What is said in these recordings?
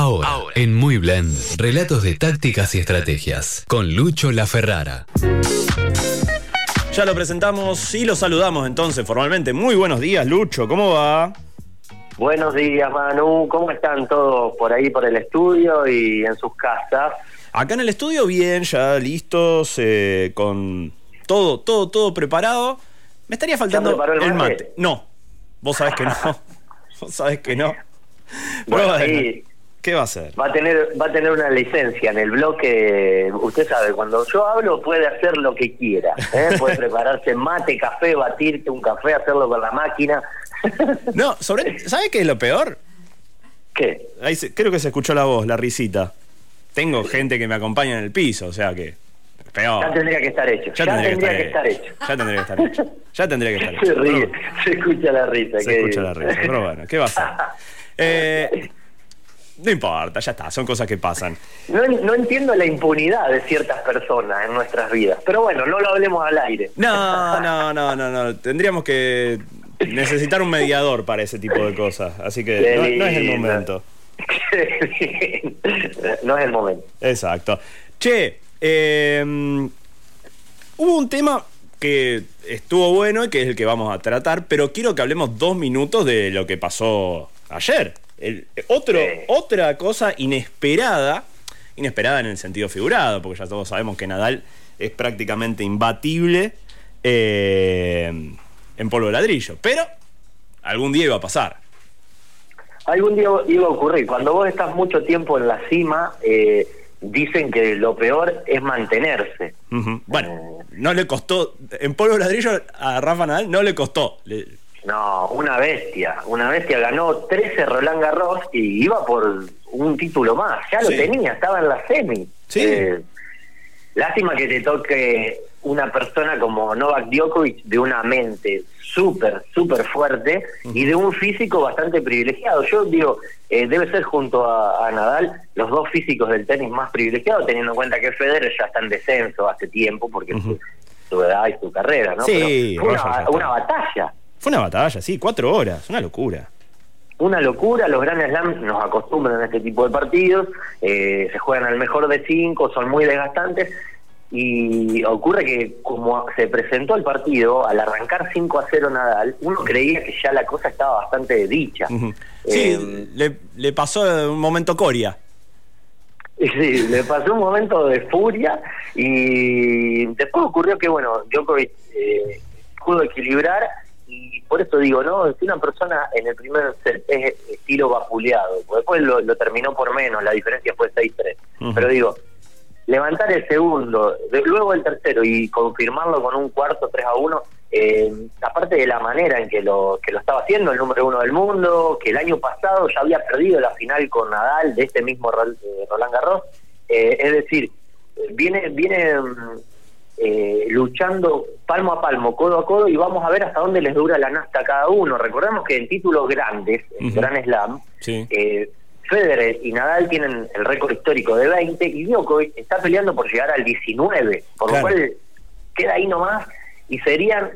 Ahora, en Muy Blend, relatos de tácticas y estrategias, con Lucho La Ferrara. Ya lo presentamos y lo saludamos entonces formalmente. Muy buenos días, Lucho, ¿cómo va? Buenos días, Manu. ¿Cómo están todos por ahí, por el estudio y en sus casas? Acá en el estudio, bien, ya listos, eh, con todo, todo, todo preparado. Me estaría faltando el el mate? No, vos sabés que no. vos sabés que no. Bueno, ahí ¿Qué va a hacer? va a tener va a tener una licencia en el bloque. Usted sabe, cuando yo hablo puede hacer lo que quiera. ¿eh? Puede prepararse mate, café, batirte un café, hacerlo con la máquina. No, sobre, ¿sabés qué es lo peor? ¿Qué? Ahí se- creo que se escuchó la voz, la risita. Tengo gente que me acompaña en el piso, o sea que. Peor. Ya tendría que estar hecho. Ya tendría, que, estar hecho. Ya tendría que estar hecho. Ya tendría que estar hecho. Se ríe, se escucha la risa. Se escucha la risa, pero bueno, ¿qué va a hacer? Eh, no importa, ya está, son cosas que pasan. No, no entiendo la impunidad de ciertas personas en nuestras vidas. Pero bueno, no lo hablemos al aire. No, no, no, no, no. Tendríamos que necesitar un mediador para ese tipo de cosas. Así que no, no es el momento. no es el momento. Exacto. Che, eh, hubo un tema que estuvo bueno y que es el que vamos a tratar, pero quiero que hablemos dos minutos de lo que pasó ayer. El- otro, Sí. Otra cosa inesperada, inesperada en el sentido figurado, porque ya todos sabemos que Nadal es prácticamente imbatible eh, en polvo de ladrillo, pero algún día iba a pasar. Algún día iba a ocurrir. Cuando vos estás mucho tiempo en la cima, eh, dicen que lo peor es mantenerse. Bueno, no le costó, en polvo de ladrillo a Rafa Nadal no le costó. Le- No, una bestia. Una bestia ganó 13 Roland Garros y iba por un título más. Ya lo Sí. tenía, estaba en la semi. Sí. Eh, lástima que te toque una persona como Novak Djokovic de una mente súper, súper fuerte y de un físico bastante privilegiado. Yo digo, eh, debe ser junto a, a Nadal los dos físicos del tenis más privilegiados, teniendo en cuenta que Federer ya está en descenso hace tiempo porque su, su edad y su carrera, ¿no? Sí, Pero fue una, una batalla. Fue una batalla, sí, cuatro horas, una locura. Una locura, los Grand Slam nos acostumbran a este tipo de partidos, eh, se juegan al mejor de cinco, son muy desgastantes y ocurre que como se presentó el partido, al arrancar 5 a 0 Nadal, uno creía que ya la cosa estaba bastante dicha. Ujú. Sí, Eh, le, le pasó un momento Coria. Sí, le pasó un momento de furia y después ocurrió que, bueno, Djokovic eh, pudo equilibrar y por eso digo, ¿no? Si una persona en el primer set es estilo vapuleado, después lo, lo terminó por menos, la diferencia fue 6-3. Ujú. Pero digo, levantar el segundo, de- luego el tercero y confirmarlo con un cuarto 3 a 1, eh, aparte de la manera en que lo, que lo estaba haciendo, el número uno del mundo, que el año pasado ya había perdido la final con Nadal de este mismo eh, Roland Garros, eh, es decir, viene, viene mm, eh, luchando palmo a palmo, codo a codo, y vamos a ver hasta dónde les dura la nasta a cada uno. Recordemos que en títulos grandes, en Ujú. Gran Slam, Sí. eh, Federer y Nadal tienen el récord histórico de 20 y Djokovic está peleando por llegar al 19, por Claro. lo cual queda ahí nomás y serían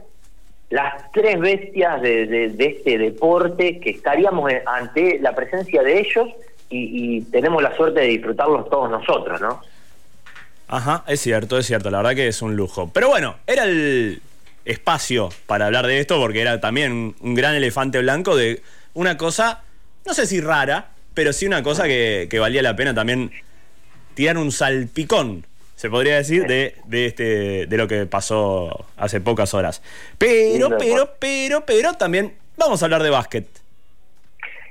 las tres bestias de, de- de este deporte que estaríamos ante la presencia de ellos y, y tenemos la suerte de disfrutarlos todos nosotros, ¿no? Ajá, es cierto, es cierto, la verdad que es un lujo. Pero bueno, era el espacio para hablar de esto porque era también un, gran elefante blanco de una cosa, no sé si rara, pero sí una cosa que, que valía la pena también tirar un salpicón, se podría decir, de, de, este, de lo que pasó hace pocas horas. Pero, pero, pero, pero también vamos a hablar de básquet.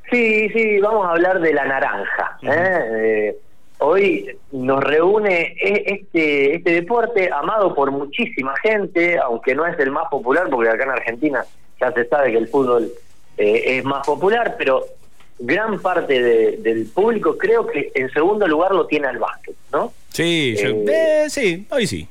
Sí, sí, vamos a hablar de la naranja. ¿eh? Eh, hoy nos reúne e- este, este deporte amado por muchísima gente, aunque no es el más popular, porque acá en Argentina ya se sabe que el fútbol eh, es más popular, pero gran parte de- del público creo que en segundo lugar lo tiene al básquet, ¿no? Sí, yo- Eh, eh, sí, hoy sí.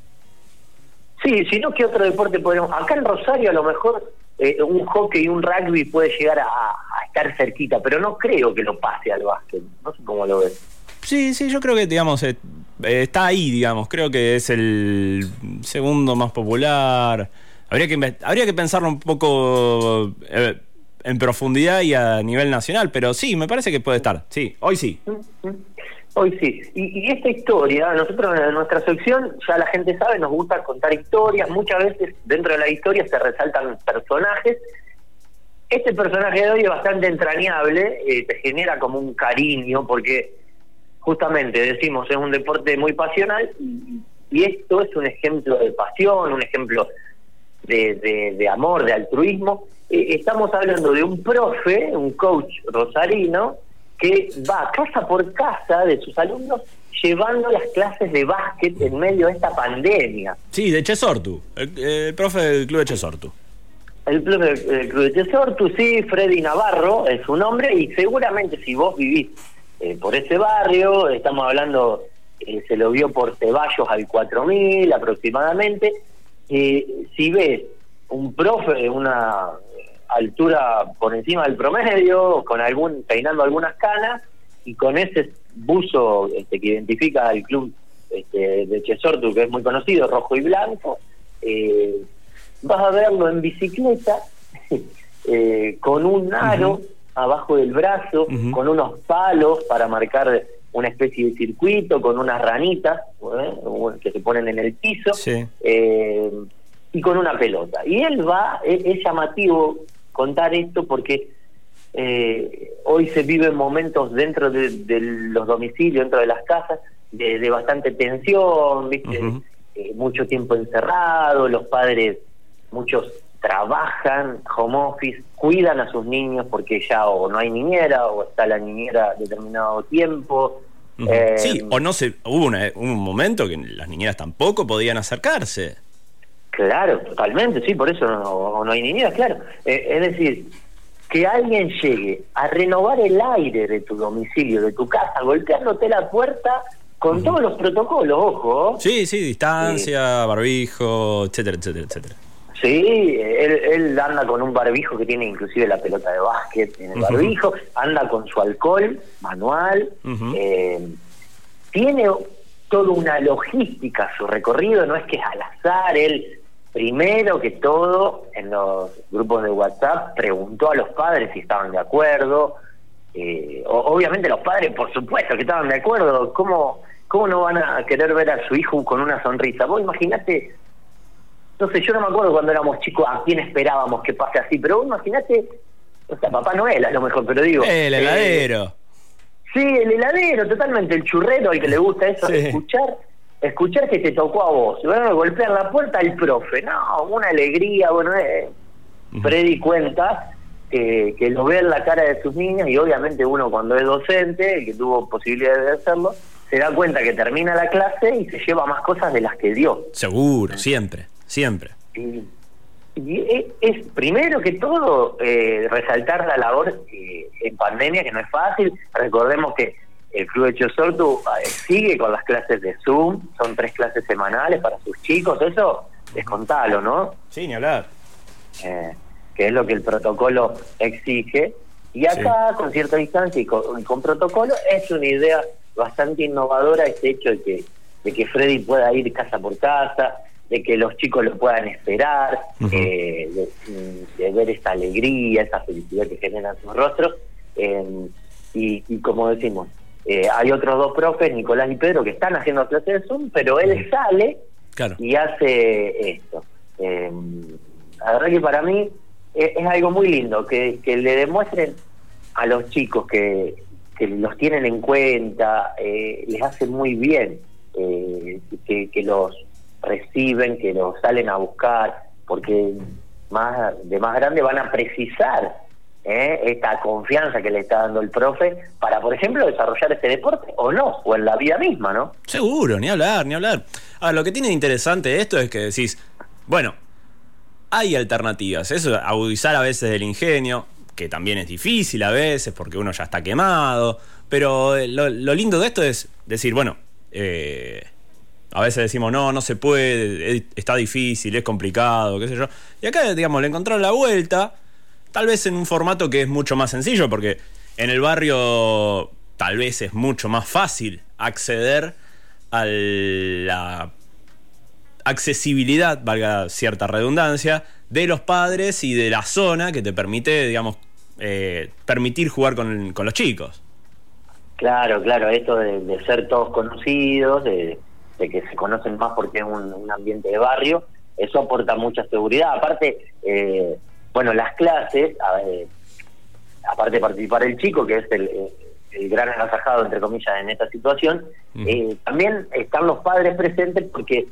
Sí, si no, ¿qué otro deporte podemos...? Acá en Rosario a lo mejor eh, un hockey y un rugby puede llegar a, a estar cerquita, pero no creo que lo pase al básquet. No sé cómo lo ves. Sí, sí, yo creo que, digamos, eh, eh, está ahí, digamos. Creo que es el segundo más popular. Habría que, habría que pensarlo un poco. eh, en profundidad y a nivel nacional, pero sí, me parece que puede estar. Sí, hoy sí. Hoy sí. Y, y, esta historia, nosotros en nuestra sección, ya la gente sabe, nos gusta contar historias. Muchas veces dentro de la historia se resaltan personajes. Este personaje de hoy es bastante entrañable, te genera como un cariño, porque justamente decimos es un deporte muy pasional y, y esto es un ejemplo de pasión, un ejemplo de, de, amor, de altruismo. Eh, estamos hablando de un profe, un coach rosarino, que va casa por casa de sus alumnos llevando las clases de básquet en medio de esta pandemia. Sí, de Chesortu, el, profe del club de Chesortu. El profe del club de Chesortu, sí, Freddy Navarro es su nombre y seguramente si vos vivís eh, por ese barrio, estamos hablando, eh, se lo vio por Ceballos al 4000 aproximadamente, eh, si ves un profe de una altura por encima del promedio, con algún peinando algunas canas y con ese buzo este, que identifica al club este, de Chesortu, que es muy conocido, rojo y blanco, eh, vas a verlo en bicicleta con un aro abajo del brazo, con unos palos para marcar una especie de circuito con unas ranitas ¿eh? que se ponen en el piso eh, y con una pelota. Y él va, es, llamativo contar esto porque eh, hoy se viven momentos dentro de, los domicilios, dentro de las casas, de, bastante tensión, ¿viste? mucho tiempo encerrado, los padres, muchos trabajan home office, cuidan a sus niños porque ya o no hay niñera o está la niñera determinado tiempo. Eh, sí, o no se hubo un momento que las niñeras tampoco podían acercarse. Claro, totalmente, sí, por eso no, no hay niñeras, claro. Eh, es decir, que alguien llegue a renovar el aire de tu domicilio, de tu casa, golpeándote la puerta con todos los protocolos, ojo. Sí, sí, distancia, barbijo, etcétera, etcétera, etcétera. Sí, él, anda con un barbijo que tiene inclusive la pelota de básquet en el barbijo, anda con su alcohol manual, eh, tiene toda una logística su recorrido, no es que es al azar, él primero que todo en los grupos de WhatsApp preguntó a los padres si estaban de acuerdo, eh, obviamente los padres por supuesto que estaban de acuerdo, ¿cómo, ¿cómo no van a querer ver a su hijo con una sonrisa? Vos imaginate entonces yo no me acuerdo cuando éramos chicos a quién esperábamos que pase así, pero imagínate, o sea, Papá Noel a lo mejor, pero digo... El heladero. sí, el heladero, totalmente, el churrero, al que le gusta eso, escuchar escuchar que te tocó a vos, bueno, golpear la puerta el profe, no, una alegría, bueno, eh, Freddy cuenta que, que lo ve en la cara de sus niños y obviamente uno cuando es docente, que tuvo posibilidad de hacerlo, se da cuenta que termina la clase y se lleva más cosas de las que dio. Seguro, siempre siempre. Y, es, primero que todo eh, resaltar la labor eh, en pandemia, que no es fácil. Recordemos que el Club de Chosortu eh, sigue con las clases de Zoom, son tres clases semanales para sus chicos, eso descontalo, ¿no? Sí, ni hablar. que es lo que el protocolo exige. Y acá, con cierta distancia y con, con, protocolo, es una idea bastante innovadora este hecho de que, de que Freddy pueda ir casa por casa, de que los chicos lo puedan esperar, eh, de, ver esta alegría, esa felicidad que generan sus rostros. Eh, y, como decimos, eh, hay otros dos profes, Nicolás y Pedro, que están haciendo clases de Zoom, pero él sale y hace esto. la verdad que para mí es, algo muy lindo, que, le demuestren a los chicos que, que los tienen en cuenta, les hace muy bien que, que los reciben, que los salen a buscar, porque más de más grande van a precisar ¿eh? esta confianza que le está dando el profe para, por ejemplo, desarrollar este deporte o no, o en la vida misma, ¿no? Seguro, ni hablar, ni hablar. Ahora, lo que tiene interesante esto es que decís, bueno, hay alternativas, eso, agudizar a veces el ingenio, que también es difícil a veces porque uno ya está quemado, pero lo, lo lindo de esto es decir, bueno, eh, a veces decimos, no, no se puede, está difícil, es complicado, qué sé yo. Y acá, digamos, le encontraron la vuelta, tal vez en un formato que es mucho más sencillo, porque en el barrio tal vez es mucho más fácil acceder a la accesibilidad, valga cierta redundancia, de los padres y de la zona que te permite, digamos, eh, permitir jugar con, con, los chicos. Claro, claro, esto de, ser todos conocidos, de, que se conocen más porque es un, ambiente de barrio, eso aporta mucha seguridad. Aparte, eh, bueno, las clases, aparte de participar el chico, que es el, el gran agasajado, entre comillas, en esta situación, eh, también están los padres presentes porque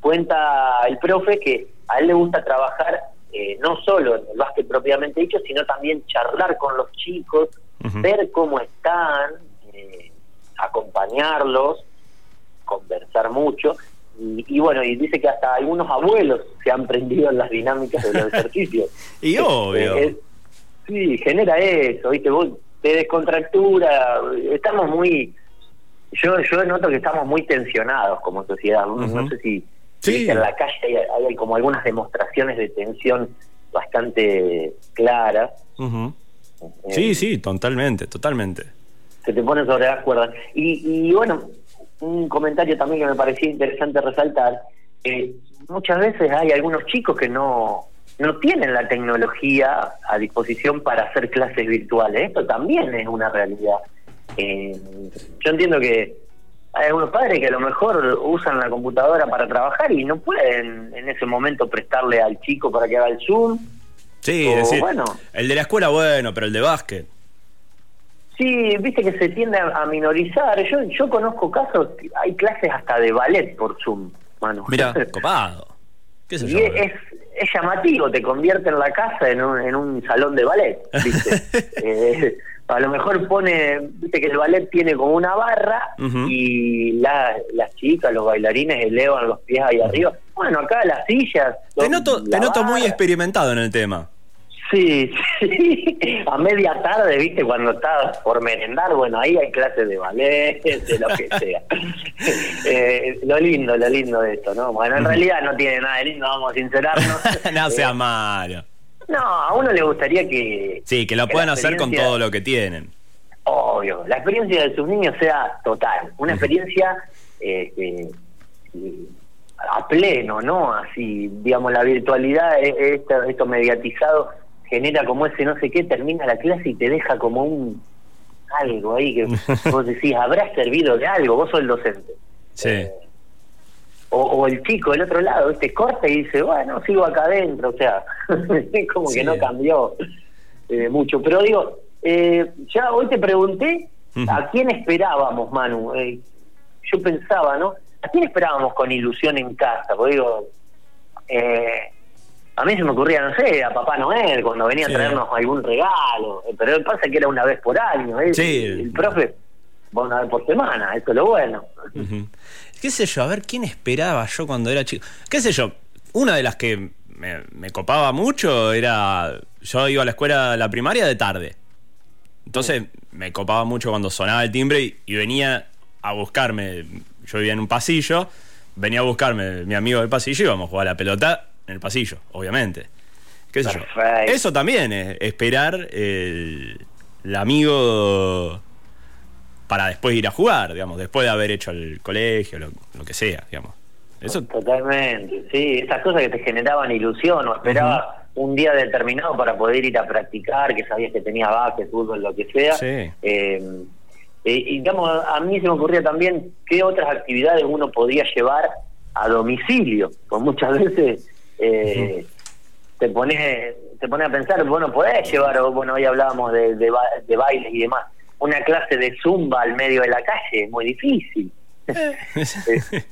cuenta el profe que a él le gusta trabajar eh, no solo en el básquet propiamente dicho, sino también charlar con los chicos, ver cómo están, eh, acompañarlos, conversar mucho. Y, bueno, y dice que hasta algunos abuelos se han prendido en las dinámicas de los ejercicios. y obvio. sí, genera eso, ¿viste? Vos de descontractura, estamos muy, yo yo noto que estamos muy tensionados como sociedad, no sé si en la calle hay, como algunas demostraciones de tensión bastante claras. Eh, sí, sí, totalmente, totalmente. Se te pone sobre las cuerdas. Y, y bueno, un comentario también que me parecía interesante resaltar, eh, muchas veces hay algunos chicos que no no tienen la tecnología a disposición para hacer clases virtuales. Esto también es una realidad. Eh, yo entiendo que hay algunos padres que a lo mejor usan la computadora para trabajar y no pueden en ese momento prestarle al chico para que haga el Zoom. Sí, decir, bueno, el de la escuela bueno, pero el de básquet. Sí, viste que se tiende a minorizar. Yo yo conozco casos, hay clases hasta de ballet por Zoom, mano. Mira, copado. ¿Qué es, es llamativo, te convierte en la casa en un, en un salón de ballet, ¿viste? Eh, a lo mejor pone, viste que el ballet tiene como una barra y las chicas, los bailarines elevan los pies ahí arriba. Bueno, acá las sillas. Te noto, te noto muy experimentado en el tema. Sí, sí, a media tarde, viste, cuando estás por merendar, bueno, ahí hay clases de ballet, de lo que sea. eh, lo lindo, lo lindo de esto, ¿no? Bueno, en realidad no tiene nada de lindo, vamos a sincerarnos. no sea eh, malo. No, a uno le gustaría que... Sí, que lo puedan hacer con todo lo que tienen. Obvio, la experiencia de sus niños sea total, una experiencia eh, a pleno, ¿no? Así, digamos, la virtualidad, esto, esto mediatizado genera como ese no sé qué, termina la clase y te deja como un algo ahí que vos decís, habrá servido de algo, vos sos el docente. Sí. Eh, o, el chico del otro lado, este corta y dice, bueno, sigo acá adentro, o sea, como que no cambió eh, mucho. Pero digo, eh, ya hoy te pregunté a quién esperábamos, Manu. yo pensaba, ¿no? ¿A quién esperábamos con ilusión en casa? Porque digo, eh, a mí se me ocurría, no sé, a Papá Noel, cuando venía a traernos algún regalo. Pero pasa que era una vez por año. ¿eh? Sí. El profe va una vez por semana, eso es lo bueno. ¿Qué sé yo? A ver, ¿quién esperaba yo cuando era chico? ¿Qué sé yo? Una de las que me, copaba mucho era. Yo iba a la escuela, la primaria de tarde. Entonces me copaba mucho cuando sonaba el timbre y, y venía a buscarme. Yo vivía en un pasillo, venía a buscarme mi amigo del pasillo y íbamos a jugar a la pelota en el pasillo, obviamente. ¿Qué sé yo? Eso también es esperar el, amigo para después ir a jugar, digamos, después de haber hecho el colegio, lo, que sea, digamos. Eso... Totalmente, sí, esas cosas que te generaban ilusión o esperabas un día determinado para poder ir a practicar, que sabías que tenía básquet, fútbol, lo que sea. Sí. Eh, y digamos, a mí se me ocurría también qué otras actividades uno podía llevar a domicilio, pues muchas veces eh, te pones te pones a pensar, bueno, podés llevar, bueno, hoy hablábamos de, de, bailes y demás, una clase de zumba al medio de la calle, es muy difícil. Eh,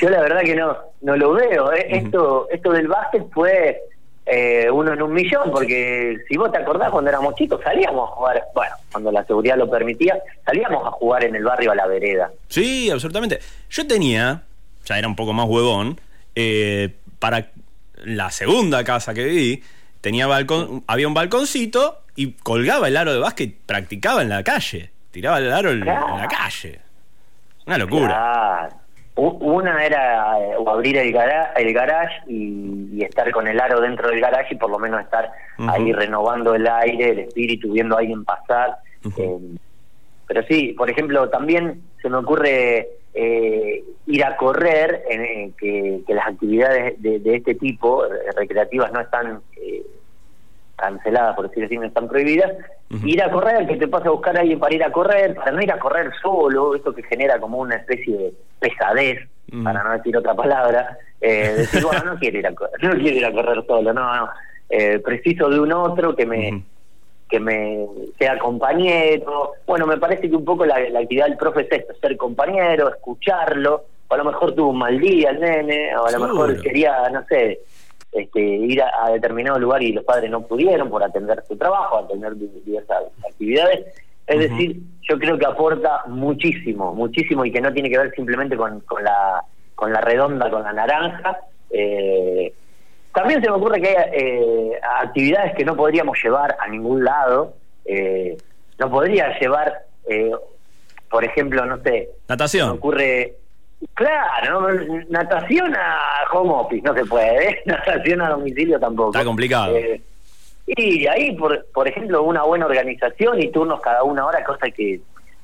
yo la verdad que no no lo veo. ¿eh? Esto esto del básquet fue eh, uno en un millón, porque si vos te acordás cuando éramos chicos salíamos a jugar, bueno, cuando la seguridad lo permitía, salíamos a jugar en el barrio a la vereda. Sí, absolutamente. Yo tenía, ya era un poco más huevón, eh, para la segunda casa que viví, tenía balcón, había un balconcito y colgaba el aro de básquet, practicaba en la calle, tiraba el aro en, la calle. Una locura. Una era eh, abrir el, el garage y, estar con el aro dentro del garage y por lo menos estar ahí renovando el aire, el espíritu, viendo a alguien pasar. Eh, pero sí, por ejemplo, también se me ocurre eh, ir a correr, en, que, las actividades de, este tipo, eh, recreativas, no están eh, canceladas, por decir así, no están prohibidas, ir a correr, que te pasa a buscar a alguien para ir a correr, para no ir a correr solo, esto que genera como una especie de pesadez, para no decir otra palabra, eh, decir, bueno, no quiero ir a correr, no quiero ir a correr solo, no, no, eh, preciso de un otro que me... que me sea compañero. Bueno, me parece que un poco la, actividad del profe es esto, ser compañero, escucharlo, o a lo mejor tuvo un mal día el nene, o a lo mejor quería, no sé, este, ir a, determinado lugar y los padres no pudieron por atender su trabajo, atender diversas actividades. Es decir, yo creo que aporta muchísimo, muchísimo y que no tiene que ver simplemente con, con, la, con la redonda, con la naranja. Eh, también se me ocurre que hay eh, actividades que no podríamos llevar a ningún lado. Eh, no podría llevar, por ejemplo, no sé. Natación. Me ocurre Claro, natación a home office no se puede, natación a domicilio tampoco. Está complicado. Eh, y ahí, por, por ejemplo, una buena organización y turnos cada una hora, cosa que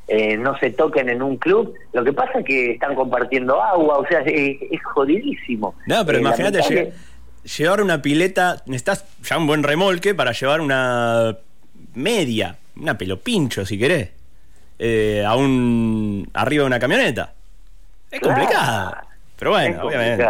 eh, no se toquen en un club. Lo que pasa es que están compartiendo agua, o sea, es, jodidísimo. No, pero eh, imagínate llevar una pileta, necesitas ya un buen remolque para llevar una media, una pelo pincho si querés, a un arriba de una camioneta. Es complicada. Pero bueno, obviamente.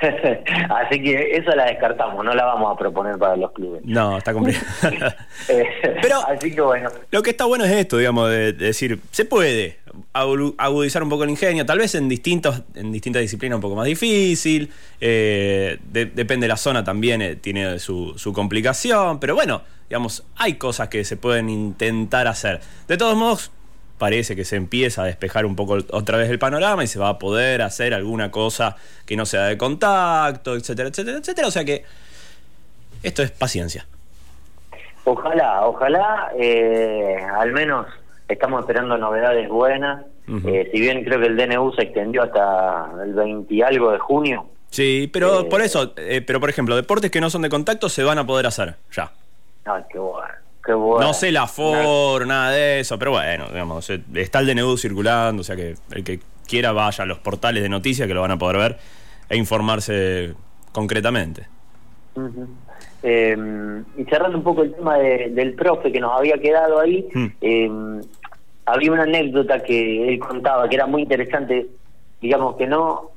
Así que eso la descartamos, no la vamos a proponer para los clubes. No, está complicado. Eh, Pero así que bueno. Lo que está bueno es esto, digamos, de, decir, se puede agudizar un poco el ingenio, tal vez en distintos, en distintas disciplinas un poco más difícil. Eh, depende de la zona también, eh, tiene su, su complicación. Pero bueno, digamos, hay cosas que se pueden intentar hacer. De todos modos, parece que se empieza a despejar un poco otra vez el panorama y se va a poder hacer alguna cosa que no sea de contacto, etcétera, etcétera, etcétera. O sea que esto es paciencia. Ojalá, ojalá, eh, al menos estamos esperando novedades buenas. Eh, si bien creo que el DNU se extendió hasta el 20 y algo de junio. Sí, pero eh, por eso, pero por ejemplo, deportes que no son de contacto se van a poder hacer ya. Ay, qué bueno. No sé la FOR, nada de eso, pero bueno, digamos, eh, está el DNU circulando, o sea que el que quiera vaya a los portales de noticias que lo van a poder ver e informarse concretamente. Em, y cerrando un poco el tema del profe que nos había quedado ahí, hmm. em, había una anécdota que él contaba que era muy interesante, digamos que no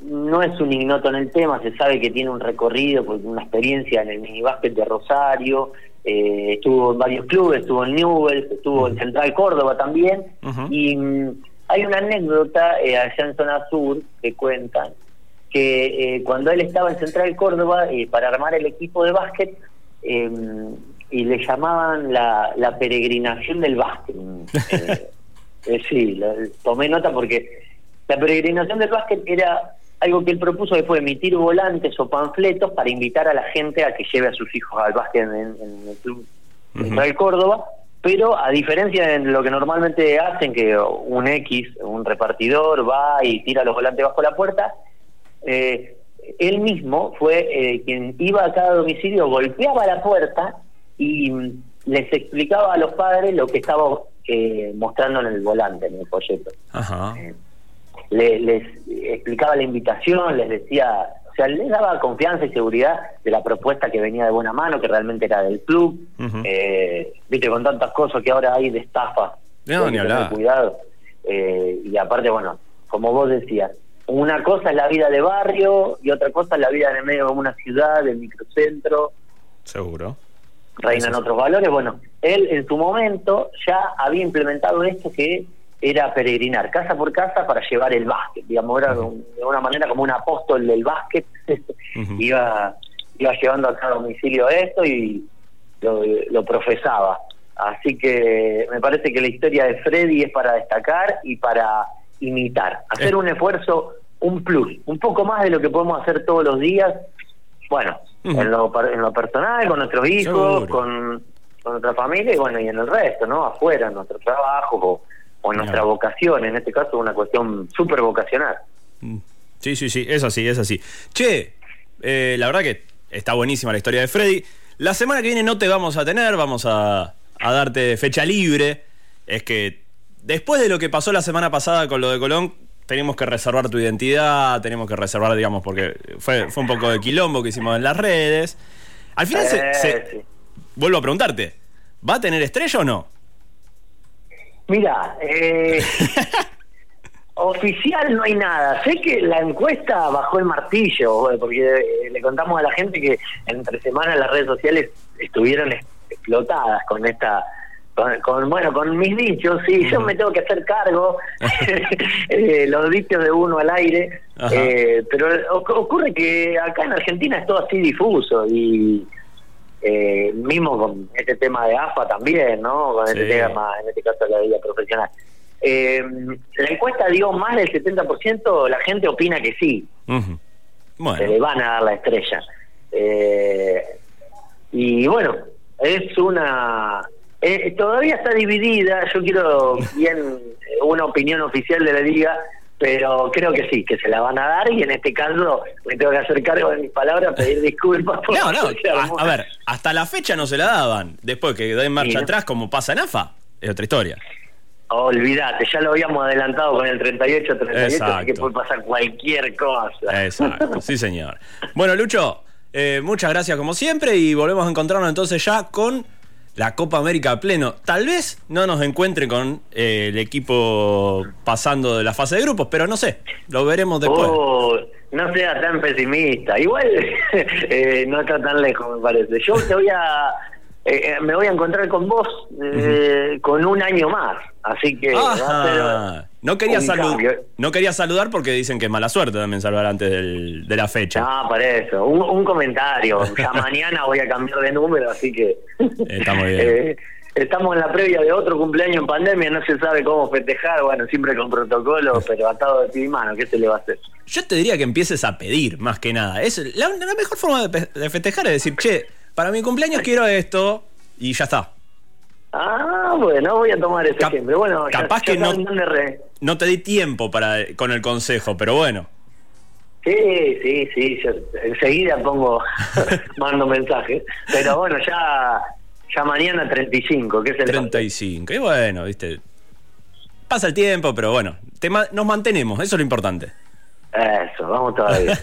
no es un ignoto en el tema, se sabe que tiene un recorrido, una experiencia en el minibásquet de Rosario, eh, estuvo en varios clubes, estuvo en Newell's, estuvo en Central Córdoba también, y mm, hay una anécdota eh, allá en Zona Sur que cuentan que eh, cuando él estaba en Central Córdoba para armar el equipo de básquet, em, y le llamaban la, la peregrinación del básquet. sí, tomé nota porque la peregrinación del básquet era algo que él propuso que fue emitir volantes o panfletos para invitar a la gente a que lleve a sus hijos al básquet en, el club uh Córdoba, pero a diferencia de lo que normalmente hacen, que un X, un repartidor, va y tira los volantes bajo la puerta, eh, él mismo fue eh, quien iba a cada domicilio, golpeaba la puerta y mm, les explicaba a los padres lo que estaba eh, mostrando en el volante, en el folleto. Ajá les explicaba la invitación, les decía, o sea, les daba confianza y seguridad de la propuesta que venía de buena mano, que realmente era del club. eh, Viste, con tantas cosas que ahora hay de estafa. No, ni hablar. Cuidado. Eh, y aparte, bueno, como vos decías, una cosa es la vida de barrio y otra cosa es la vida en el medio de una ciudad, del microcentro. Seguro. Reinan otros valores. Bueno, él en su momento ya había implementado esto que era peregrinar casa por casa para llevar el básquet, digamos, era de una manera como un apóstol del básquet, iba, iba llevando a cada domicilio esto y lo, profesaba. Así que me parece que la historia de Freddy es para destacar y para imitar, hacer un esfuerzo, un plus, un poco más de lo que podemos hacer todos los días, bueno, en, lo, en lo personal, con nuestros hijos, con, con nuestra familia y bueno, y en el resto, ¿no? Afuera, en nuestro trabajo o nuestra vocación, en este caso una cuestión súper vocacional. Mm. Sí, sí, sí, es así, es así. Che, eh, la verdad que está buenísima la historia de Freddy. La semana que viene no te vamos a tener, vamos a, darte fecha libre. Es que después de lo que pasó la semana pasada con lo de Colón, tenemos que reservar tu identidad, tenemos que reservar, digamos, porque fue, fue un poco de quilombo que hicimos en las redes. Al final se, vuelvo a preguntarte, ¿va a tener estrella o no? Mira, eh, oficial no hay nada. Sé que la encuesta bajó el martillo, porque eh, le contamos a la gente que entre semanas las redes sociales estuvieron explotadas con esta con, bueno con mis dichos sí yo me tengo que hacer cargo eh, los dichos de uno al aire eh, pero ocurre que acá en Argentina es todo así difuso y eh, mismo con este tema de AFA también no con este tema en este caso de la vida profesional. Eh, la encuesta dio más del 70% la gente opina que sí. Bueno. se le van a dar la estrella. Y bueno es una eh, todavía está dividida, yo quiero bien eh, una opinión oficial de la liga, pero creo que sí, que se la van a dar y en este caso me tengo que hacer cargo de mis palabras, pedir disculpas. Por no, no, a, ver, hasta la fecha no se la daban, después que en marcha atrás como pasa en AFA, es otra historia. Olvídate, ya lo habíamos adelantado con el 38-38, así que puede pasar cualquier cosa. Exacto, sí señor. Bueno, Lucho, eh, muchas gracias como siempre y volvemos a encontrarnos entonces ya con la Copa América a pleno. Tal vez no nos encuentre con eh, el equipo pasando de la fase de grupos, pero no sé, lo veremos después. Oh, no sea tan pesimista. Igual eh, no está tan lejos, me parece. Yo te voy a eh, me voy a encontrar con vos con un año más, así que no quería saludar, no quería saludar porque dicen que es mala suerte también saludar antes de la fecha. Ah, para eso. Un, comentario. Ya mañana voy a cambiar de número, así que. Estamos bien. Eh, estamos en la previa de otro cumpleaños en pandemia, no se sabe cómo festejar, bueno, siempre con protocolo, pero atado de ti y mano, ¿qué se le va a hacer? Yo te diría que empieces a pedir, más que nada. Es la, mejor forma de festejar es decir, che, para mi cumpleaños quiero esto y ya está. Ah, bueno, voy a tomar ese ejemplo. Bueno, capaz que no, no te di tiempo para con el consejo, pero bueno. Sí, sí, sí, yo enseguida pongo, mando mensajes. Pero bueno, ya, ya mañana 35, que es el 35, y bueno, viste. Pasa el tiempo, pero bueno, nos mantenemos, eso es lo importante. Eso, vamos todavía.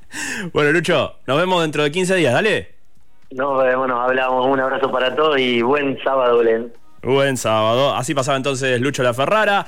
bueno, Lucho, nos vemos dentro de 15 días, dale. Nos vemos, nos hablamos. Un abrazo para todos y buen sábado, Len. Buen sábado. Así pasaba entonces Lucho La Ferrara.